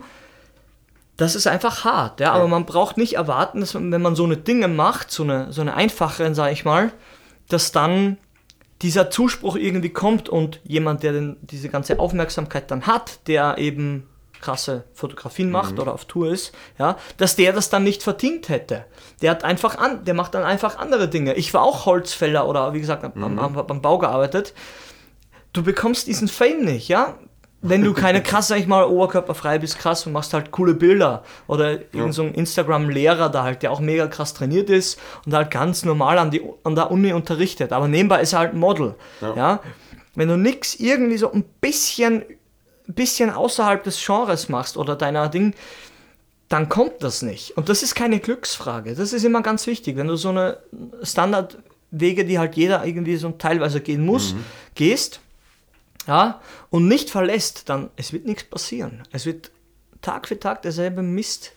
S2: das ist einfach hart, ja. Aber man braucht nicht erwarten, dass man, wenn man so eine Dinge macht, so eine, so eine einfache, sag ich mal, dass dann dieser Zuspruch irgendwie kommt und jemand, der den, diese ganze Aufmerksamkeit dann hat, der eben krasse Fotografien macht oder auf Tour ist, ja, dass der das dann nicht verdient hätte. Der hat einfach an, der macht dann einfach andere Dinge. Ich war auch Holzfäller oder wie gesagt am, am, am Bau gearbeitet. Du bekommst diesen Fame nicht, ja. Wenn du keine krass, sag ich mal, oberkörperfrei bist, krass und machst halt coole Bilder. Oder irgend so ein Instagram-Lehrer da halt, der auch mega krass trainiert ist und halt ganz normal an, die, an der Uni unterrichtet. Aber nebenbei ist er halt ein Model. Ja. Wenn du nix irgendwie so ein bisschen, bisschen außerhalb des Genres machst oder deiner Ding, dann kommt das nicht. Und das ist keine Glücksfrage. Das ist immer ganz wichtig. Wenn du so eine Standardwege, die halt jeder irgendwie so teilweise gehen muss, gehst, ja, und nicht verlässt, dann es wird nichts passieren. Es wird Tag für Tag derselbe Mist.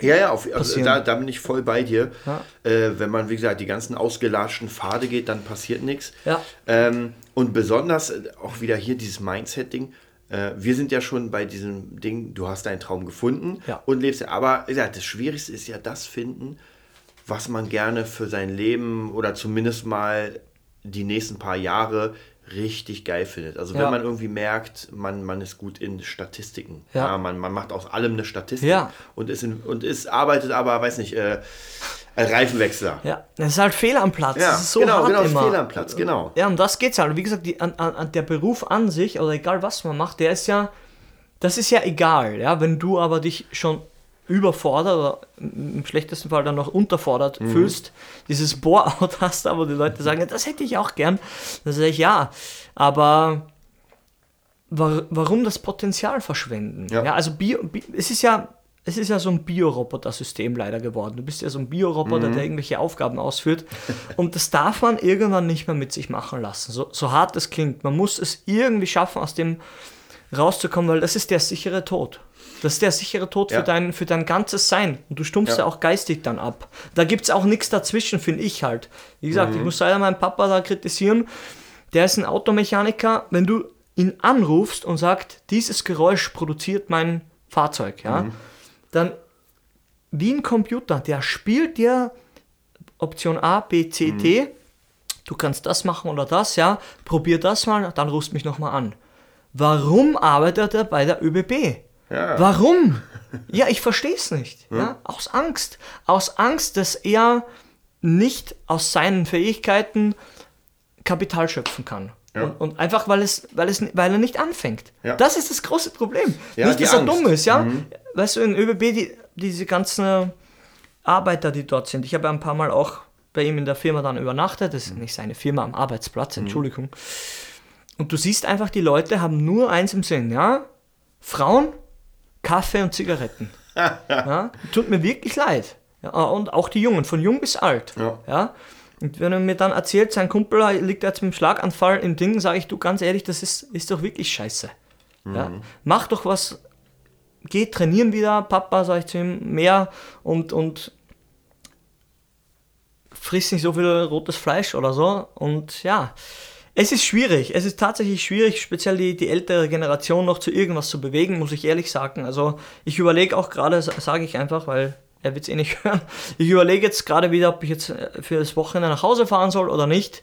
S1: Ja, ja, auf, also da, da bin ich voll bei dir.
S2: Ja.
S1: Äh, wenn man, wie gesagt, die ganzen ausgelatschten Pfade geht, dann passiert nichts.
S2: Ja.
S1: Ähm, und besonders äh, auch wieder hier dieses Mindset-Ding. Äh, wir sind ja schon bei diesem Ding, du hast deinen Traum gefunden
S2: Ja.
S1: und lebst. Aber gesagt, das Schwierigste ist ja das finden, was man gerne für sein Leben oder zumindest mal die nächsten paar Jahre richtig geil findet. Also wenn
S2: Ja.
S1: man irgendwie merkt, man, man ist gut in Statistiken.
S2: Ja.
S1: man, man macht aus allem eine Statistik
S2: Ja.
S1: und ist, in, und ist arbeitet aber, weiß nicht, äh, Reifenwechsler.
S2: Ja, das ist halt Fehl am Platz.
S1: Ja,
S2: das ist so
S1: genau, genau,
S2: immer.
S1: Fehl am Platz, genau.
S2: Ja, um das geht's halt. Und Wie gesagt, die, an, an der Beruf an sich, oder egal was man macht, der ist ja, das ist ja egal, ja, wenn du aber dich schon überfordert oder im schlechtesten Fall dann noch unterfordert
S1: Mhm.
S2: fühlst, dieses Bore-out hast, aber die Leute sagen, das hätte ich auch gern. Dann sage ich, ja, aber wa warum das Potenzial verschwenden?
S1: Ja.
S2: Ja, also Bio, Bi es ist ja es ist ja so ein Bioroboter-System leider geworden. Du bist ja so ein Bioroboter,
S1: Mhm.
S2: der irgendwelche Aufgaben ausführt. Und das darf man irgendwann nicht mehr mit sich machen lassen. So, so hart es klingt. Man muss es irgendwie schaffen, aus dem rauszukommen, weil das ist der sichere Tod. Das ist der sichere Tod
S1: Ja.
S2: für, dein, für dein ganzes Sein. Und du stumpfst ja,
S1: Ja.
S2: auch geistig dann ab. Da gibt es auch nichts dazwischen, finde ich halt. Wie gesagt,
S1: Mhm.
S2: ich muss leider meinen Papa da kritisieren. Der ist ein Automechaniker. Wenn du ihn anrufst und sagst, dieses Geräusch produziert mein Fahrzeug, ja,
S1: Mhm.
S2: dann wie ein Computer, der spielt dir Option A, B, C, D. Du kannst das machen oder das, ja. Probier das mal, dann rufst mich nochmal an. Warum arbeitet er bei der ÖBB?
S1: Ja.
S2: Warum? Ja, ich verstehe es nicht. Ja? Aus Angst. Aus Angst, dass er nicht aus seinen Fähigkeiten Kapital schöpfen kann.
S1: Ja.
S2: Und, und einfach, weil, es, weil, es, weil er nicht anfängt.
S1: Ja.
S2: Das ist das große Problem.
S1: Ja,
S2: nicht, dass er
S1: Angst.
S2: dumm ist, ja. Weißt du, in ÖBB, die, diese ganzen Arbeiter, die dort sind, ich habe ja ein paar Mal auch bei ihm in der Firma dann übernachtet. Das ist nicht seine Firma am Arbeitsplatz, Entschuldigung. Und du siehst einfach, die Leute haben nur eins im Sinn, ja? Frauen, Kaffee und Zigaretten. ja? Tut mir wirklich leid. Ja, und auch die Jungen, von jung bis alt.
S1: Ja.
S2: Ja? Und wenn er mir dann erzählt, sein Kumpel liegt jetzt mit dem Schlaganfall im Ding, sage ich, du ganz ehrlich, das ist, ist doch wirklich scheiße. Ja? Mach doch was, geh trainieren wieder, Papa, sage ich zu ihm, mehr und, und friss nicht so viel rotes Fleisch oder so. Und ja, es ist schwierig. Es ist tatsächlich schwierig, speziell die, die ältere Generation noch zu irgendwas zu bewegen, muss ich ehrlich sagen. Also ich überlege auch gerade, sage ich einfach, weil er wird es eh nicht [laughs] hören. Ich überlege jetzt gerade wieder, ob ich jetzt äh, für das Wochenende nach Hause fahren soll oder nicht.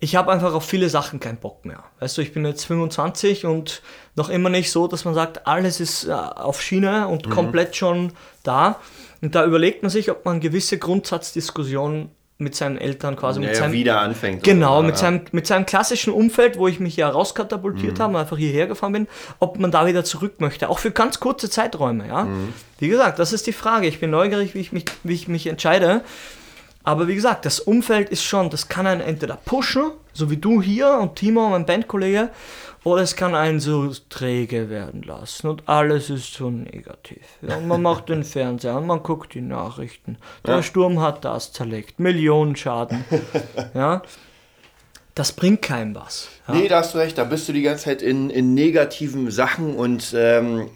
S2: Ich habe einfach auf viele Sachen keinen Bock mehr. Weißt du, ich bin jetzt 25 und noch immer nicht so, dass man sagt, alles ist äh, auf Schiene und komplett schon da. Und da überlegt man sich, ob man gewisse Grundsatzdiskussionen mit seinen Eltern quasi
S1: Ja,
S2: mit seinem
S1: wieder anfängt.
S2: Genau,
S1: oder?
S2: mit seinem, mit seinem klassischen Umfeld, wo ich mich ja rauskatapultiert habe und einfach hierher gefahren bin, ob man da wieder zurück möchte. Auch für ganz kurze Zeiträume, ja. Wie gesagt, das ist die Frage. Ich bin neugierig, wie ich mich, wie ich mich entscheide. Aber wie gesagt, das Umfeld ist schon, das kann einen entweder pushen, so wie du hier und Timo, mein Bandkollege, oder es kann einen so träge werden lassen und alles ist so negativ. Ja, und man macht den Fernseher an, man guckt die Nachrichten. Der
S1: Ja.
S2: Sturm hat das zerlegt, Millionen Schaden. [laughs] ja, das bringt keinem was. Ja.
S1: Nee, da hast du recht, da bist du die ganze Zeit in, in negativen Sachen und ähm,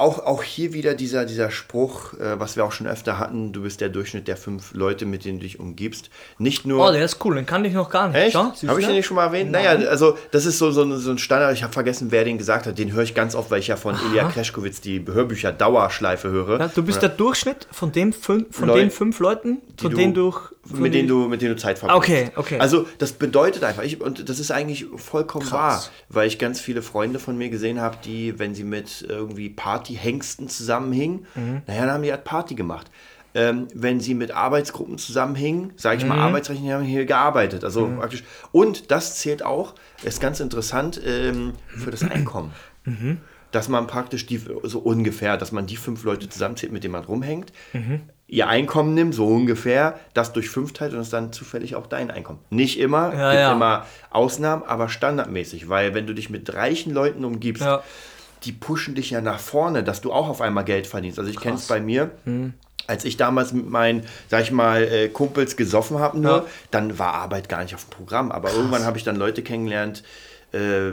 S1: auch, auch hier wieder dieser, dieser Spruch, äh, was wir auch schon öfter hatten, du bist der Durchschnitt der fünf Leute, mit denen du dich umgibst. Nicht nur.
S2: Oh, der ist cool, den kannte ich noch gar nicht.
S1: Echt?
S2: Ja,
S1: Habe ich den nicht schon mal erwähnt? Naja, also das ist so, so, ein- so ein Standard, ich habe vergessen, wer den gesagt hat. Den höre ich ganz oft, weil ich ja von Ilya Kreschkowitz die Hörbücher Dauerschleife höre.
S2: Ja, du bist der Durchschnitt von, dem fünf, von
S1: Leu-
S2: den fünf Leuten, von denen du
S1: mit denen du, mit denen du Zeit verbringst.
S2: Okay, okay.
S1: Also das bedeutet einfach, ich, und das ist eigentlich vollkommen wahr, weil ich ganz viele Freunde von mir gesehen habe, die, wenn sie mit irgendwie Partyhengsten zusammenhingen,
S2: Mhm.
S1: naja, dann haben die halt Party gemacht. Ähm, wenn sie mit Arbeitsgruppen zusammenhingen, sage ich mal,
S2: Mhm.
S1: Arbeitsrechten, die haben hier gearbeitet. Also praktisch. Und das zählt auch, ist ganz interessant, ähm, für das Einkommen.
S2: Mhm.
S1: Dass man praktisch die, so ungefähr, dass man die fünf Leute zusammenzählt, mit denen man rumhängt,
S2: Mhm.
S1: Ihr Einkommen nimmt, so ungefähr, das durch fünf teilt und das ist dann zufällig auch dein Einkommen. Nicht immer,
S2: Ja,
S1: gibt
S2: ja.
S1: immer Ausnahmen, aber standardmäßig, weil wenn du dich mit reichen Leuten umgibst,
S2: Ja.
S1: die pushen dich ja nach vorne, dass du auch auf einmal Geld verdienst. Also ich kenne es bei mir.
S2: Mhm.
S1: Als ich damals mit meinen, sag ich mal, äh, Kumpels gesoffen habe, nur,
S2: Ja.
S1: dann war Arbeit gar nicht auf dem Programm. Aber irgendwann habe ich dann Leute kennengelernt, äh,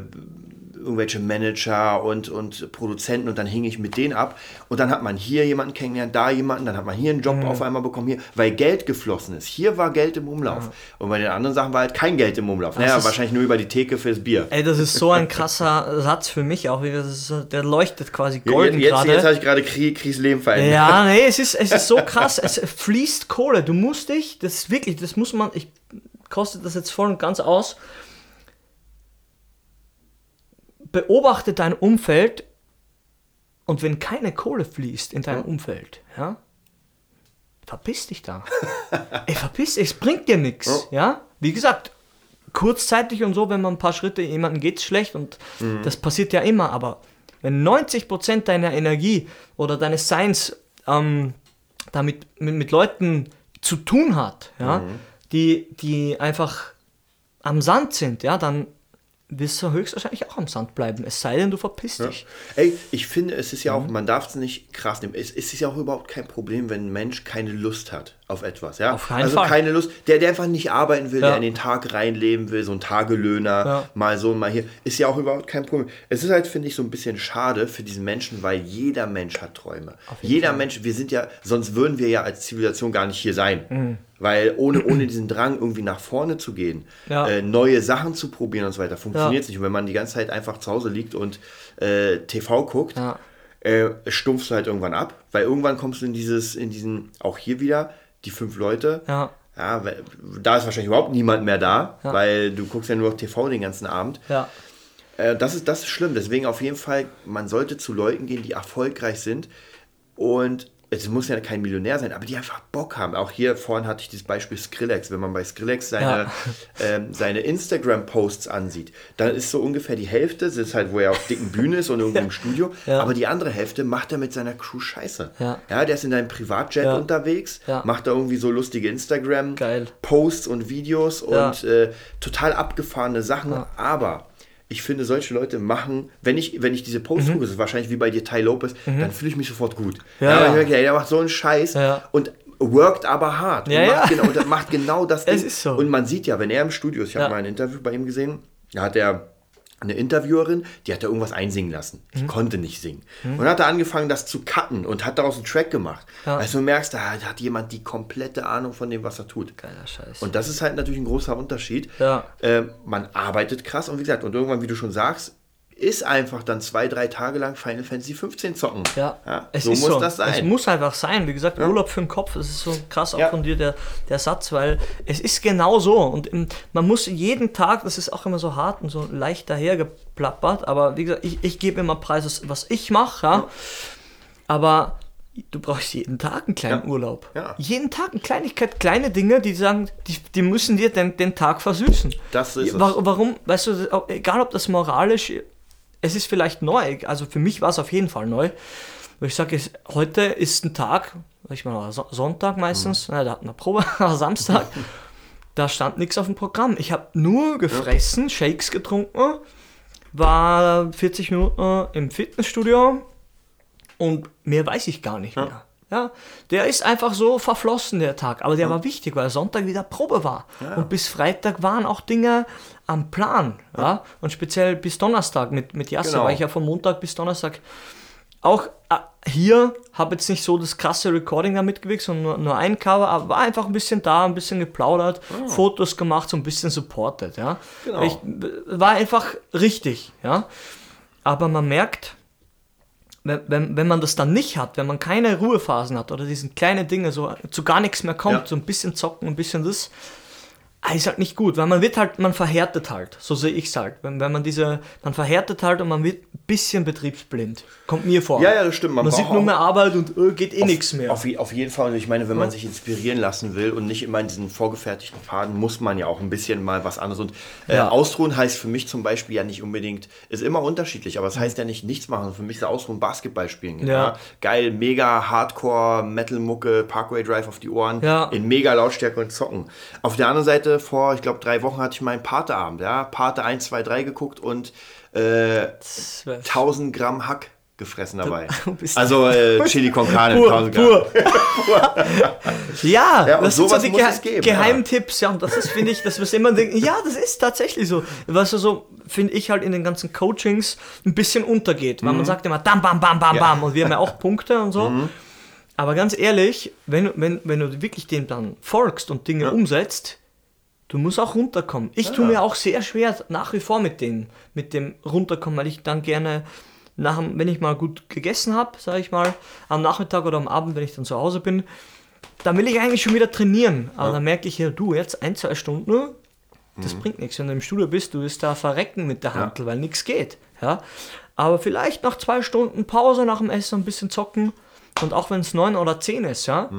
S1: irgendwelche Manager und, und Produzenten und dann hing ich mit denen ab. Und dann hat man hier jemanden kennengelernt, da jemanden, dann hat man hier einen Job
S2: Mhm.
S1: auf einmal bekommen, hier, weil Geld geflossen ist. Hier war Geld im Umlauf. Und bei den anderen Sachen war halt kein Geld im Umlauf. Naja, wahrscheinlich nur über die Theke fürs Bier.
S2: Ey, das ist so ein krasser Satz für mich auch. Das ist, der leuchtet quasi
S1: Jetzt,
S2: golden
S1: jetzt, jetzt
S2: gerade.
S1: habe ich gerade Krieg, Kriegs Leben verändert.
S2: Ja, nee, es ist, es ist so krass. Es fließt Kohle. Du musst dich, das ist wirklich, das muss man, ich kostet das jetzt voll und ganz aus. Beobachte dein Umfeld und wenn keine Kohle fließt in deinem Umfeld, ja, verpiss dich da. Ey, verpiss dich, es bringt dir nichts, ja. Wie gesagt, kurzzeitig und so, wenn man ein paar Schritte, jemandem geht's schlecht und das passiert ja immer, aber wenn 90% deiner Energie oder deines Seins ähm, damit mit, mit Leuten zu tun hat, ja, die, die einfach am Sand sind, ja, dann wirst du höchstwahrscheinlich auch am Sand bleiben, es sei denn, du verpisst dich.
S1: Ey, ich finde, es ist ja
S2: Mhm.
S1: auch, man darf es nicht krass nehmen. Es, es ist ja auch überhaupt kein Problem, wenn ein Mensch keine Lust hat auf etwas. Ja?
S2: Auf keinen
S1: also
S2: Fall.
S1: keine Lust, der, der einfach nicht arbeiten will,
S2: Ja.
S1: der in den Tag reinleben will, so ein Tagelöhner,
S2: Ja.
S1: mal so, mal hier, ist ja auch überhaupt kein Problem. Es ist halt, finde ich, so ein bisschen schade für diesen Menschen, weil jeder Mensch hat Träume. Jeder Mensch, wir sind ja, sonst würden wir ja als Zivilisation gar nicht hier sein.
S2: Mhm.
S1: Weil ohne, ohne diesen Drang, irgendwie nach vorne zu gehen,
S2: Ja.
S1: äh, neue Sachen zu probieren und so weiter, funktioniert es nicht. Und wenn man die ganze Zeit einfach zu Hause liegt und äh, TV guckt,
S2: Ja.
S1: äh, stumpfst du halt irgendwann ab, weil irgendwann kommst du in dieses, in diesen, auch hier wieder, die fünf Leute.
S2: Ja.
S1: Ja, da ist wahrscheinlich überhaupt niemand mehr da,
S2: Ja.
S1: weil du guckst ja nur noch TV den ganzen Abend.
S2: Ja.
S1: Äh, das, ist, das ist schlimm. Deswegen auf jeden Fall, man sollte zu Leuten gehen, die erfolgreich sind und es muss ja kein Millionär sein, aber die einfach Bock haben. Auch hier vorhin hatte ich dieses Beispiel Skrillex. Wenn man bei Skrillex seine,
S2: Ja. [laughs]
S1: ähm, seine Instagram-Posts ansieht, dann ist so ungefähr die Hälfte, das ist halt, wo er auf dicken Bühne ist und irgendwo im Studio,
S2: Ja.
S1: aber die andere Hälfte macht er mit seiner Crew Scheiße.
S2: Ja.
S1: der ist in einem Privatjet
S2: Ja.
S1: unterwegs,
S2: Ja.
S1: macht da irgendwie so lustige. Instagram-Posts und Videos
S2: Ja.
S1: und äh, total abgefahrene Sachen, aber ich finde, solche Leute machen, wenn ich, wenn ich diese Posts gucke, das ist wahrscheinlich wie bei dir Ty Lopez, dann fühle ich mich sofort gut.
S2: Mhm. Ja,
S1: weil
S2: ja.
S1: ich merke, ey, der macht so einen Scheiß
S2: Ja.
S1: und worked aber hart.
S2: Ja,
S1: und,
S2: ja.
S1: macht Genau, und macht genau das [laughs]
S2: Es
S1: Ding.
S2: ist so.
S1: Und man sieht ja, wenn er im Studio ist, ich
S2: Ja.
S1: habe mal ein Interview bei ihm gesehen, da hat er eine Interviewerin, die hat da irgendwas einsingen lassen. Die
S2: Mhm.
S1: konnte nicht singen. Und dann hat er angefangen, das zu cutten und hat daraus einen Track gemacht.
S2: Ja.
S1: Also du merkst, da hat jemand die komplette Ahnung von dem, was er tut.
S2: Geiler Scheiß.
S1: Und das ist halt natürlich ein großer Unterschied.
S2: Ja.
S1: Ähm, man arbeitet krass und wie gesagt, und irgendwann, wie du schon sagst, ist einfach dann zwei, drei Tage lang Final Fantasy 15 zocken.
S2: Ja, es
S1: so
S2: ist
S1: muss
S2: so.
S1: das sein.
S2: Es muss einfach sein. Wie gesagt, Urlaub für den Kopf, das ist so krass auch
S1: Ja.
S2: von dir der, der Satz, weil es ist genau so. Und man muss jeden Tag, das ist auch immer so hart und so leicht dahergeplappert, aber wie gesagt, ich, ich gebe immer Preis, was- ich mache, ja. Aber du brauchst jeden Tag einen kleinen
S1: Ja.
S2: Urlaub.
S1: Ja.
S2: Jeden Tag eine Kleinigkeit, kleine Dinge, die sagen, die, die müssen dir den, den Tag versüßen.
S1: Das ist es.
S2: Wa- Warum, weißt du, egal ob das moralisch, es ist vielleicht neu, also für mich war es auf jeden Fall neu. Weil ich sage, heute ist ein Tag, ich meine, So- Sonntag meistens, na, da hatten wir Probe, [laughs] Samstag, da stand nichts auf dem Programm. Ich habe nur gefressen, Shakes getrunken, war 40 Minuten im Fitnessstudio und mehr weiß ich gar nicht mehr. Ja, der ist einfach so verflossen, der Tag. Aber der war wichtig, weil Sonntag wieder Probe war. Und bis Freitag waren auch Dinge am Plan. Ja? Und speziell bis Donnerstag mit, mit Jasse
S1: Genau.
S2: war ich ja von Montag bis Donnerstag auch äh, hier habe jetzt nicht so das krasse Recording da mitgewirkt, sondern nur, nur ein Cover, aber war einfach ein bisschen da, ein bisschen geplaudert, Fotos gemacht, so ein bisschen supported, ja.
S1: Genau.
S2: Ich, war einfach richtig, ja. Aber man merkt, wenn, wenn, wenn man das dann nicht hat, wenn man keine Ruhephasen hat oder diesen kleinen Dinge so zu gar nichts mehr kommt,
S1: Ja.
S2: so ein bisschen zocken, ein bisschen das, ist halt nicht gut, weil man wird halt, man verhärtet halt, so sehe ich es halt. Wenn, wenn man diese, man verhärtet halt und man wird ein bisschen betriebsblind. Kommt mir vor.
S1: Ja, ja, das stimmt. Man
S2: Man, sieht nur mehr Arbeit und äh, geht eh nichts mehr.
S1: Auf, auf jeden Fall. Und ich meine, wenn man sich inspirieren lassen will und nicht immer in diesen vorgefertigten Pfaden, muss man ja auch ein bisschen mal was anderes. Und äh,
S2: Ja.
S1: Ausruhen heißt für mich zum Beispiel ja nicht unbedingt, ist immer unterschiedlich, aber es heißt ja nicht nichts machen. Für mich ist Ausruhen Basketball spielen. gehen,
S2: Ja.
S1: Geil, mega Hardcore, Metal-Mucke, Parkway Drive auf die Ohren,
S2: Ja.
S1: in mega Lautstärke und zocken. Auf der anderen Seite, vor, ich glaube, drei Wochen hatte ich meinen Pateabend. Ja? Pate 1, 2, 3 geguckt und äh,
S2: Das wär-
S1: 1000 Gramm Hack gefressen dabei. [laughs] Also äh, [laughs] Chili con Carne,
S2: Pur,
S1: 1000 Gramm.
S2: pur. [laughs] ja,
S1: Ja,
S2: das sind so die
S1: es geben,
S2: Geheimtipps, ja. und das ist, finde ich, das was immer denken, ja, das ist tatsächlich so. Was so, finde ich halt in den ganzen Coachings ein bisschen untergeht, weil man sagt immer, bam, bam, bam,
S1: Mhm. Ja. Mhm.
S2: bam, und wir haben ja auch Punkte und so. Aber ganz ehrlich, wenn, wenn, wenn du wirklich dem dann folgst und Dinge umsetzt, du musst auch runterkommen. Ich tue mir auch sehr schwer nach wie vor mit dem, mit dem runterkommen, weil ich dann gerne nach, wenn ich mal gut gegessen habe, sage ich mal, am Nachmittag oder am Abend, wenn ich dann zu Hause bin, dann will ich eigentlich schon wieder trainieren. Aber dann merke ich ja, du, jetzt ein, zwei Stunden, das bringt nichts. Wenn du im Studio bist, du wirst da verrecken mit der Hantel, weil nichts geht. Ja? Aber vielleicht nach zwei Stunden Pause nach dem Essen ein bisschen zocken und auch wenn es neun oder zehn ist, ja,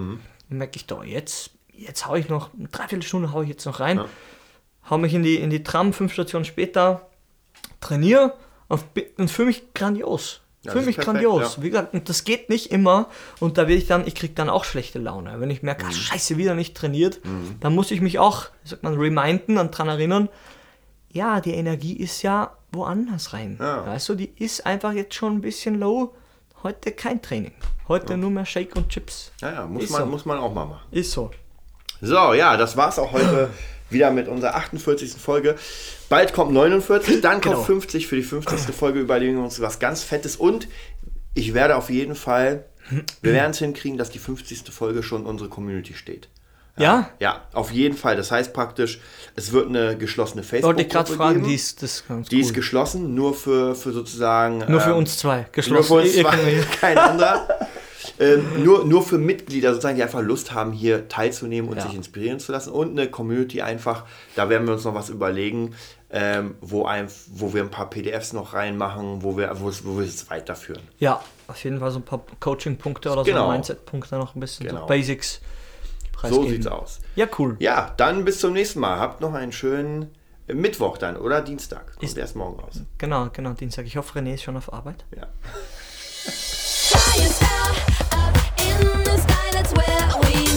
S2: dann merke ich doch, jetzt, jetzt hau ich noch, eine Dreiviertelstunde hau ich jetzt noch rein, hau mich in die, in die Tram, fünf Stationen später, trainiere und, fühle mich grandios.
S1: Ja,
S2: fühle
S1: das
S2: mich
S1: perfekt,
S2: grandios.
S1: ja.
S2: Wie gesagt, und das geht nicht immer und da will ich dann, ich krieg dann auch schlechte Laune. Wenn ich merke, ah, scheiße, wieder nicht trainiert,
S1: Mhm.
S2: dann muss ich mich auch, wie sagt man, reminden und dran erinnern, ja, die Energie ist ja woanders rein.
S1: Ja.
S2: Weißt du, die ist einfach jetzt schon ein bisschen low. Heute kein Training. Heute nur mehr Shake und Chips.
S1: Ja, ja, muss
S2: Ist
S1: man,
S2: so.
S1: muss man auch mal machen.
S2: Ist so.
S1: So, ja, das war's auch heute wieder mit unserer 48. Folge. Bald kommt 49, dann kommt
S2: Genau.
S1: 50 für die 50. Folge, überlegen wir uns was ganz Fettes und ich werde auf jeden Fall, wir werden es hinkriegen, dass die 50. Folge schon unsere Community steht.
S2: Ja?
S1: Ja, auf jeden Fall. Das heißt praktisch, es wird eine geschlossene facebook
S2: Wollte ich gerade fragen, die ist, das ist
S1: Die
S2: cool.
S1: ist geschlossen, nur für, für sozusagen.
S2: Nur für
S1: ähm,
S2: uns zwei.
S1: Nur
S2: Geschlossen.
S1: für uns zwei, [laughs] kein anderer. Ähm, nur, nur für Mitglieder sozusagen, die einfach Lust haben, hier teilzunehmen und
S2: Ja.
S1: sich inspirieren zu lassen. Und eine Community einfach, da werden wir uns noch was überlegen, ähm, wo, ein, wo wir ein paar PDFs noch reinmachen, wo wir, wo, es- wo wir es weiterführen.
S2: Ja, auf jeden Fall so ein paar Coaching-Punkte oder
S1: Genau.
S2: so Mindset-Punkte noch ein bisschen.
S1: Genau.
S2: So Basics.
S1: So
S2: preisgeben.
S1: sieht's aus.
S2: Ja, cool.
S1: Ja, dann bis zum nächsten Mal. Habt noch einen schönen Mittwoch dann oder Dienstag. Kommt
S2: Ist-
S1: erst morgen raus.
S2: Genau, genau, Dienstag. Ich hoffe, René ist schon auf Arbeit.
S1: Ja.
S3: Where we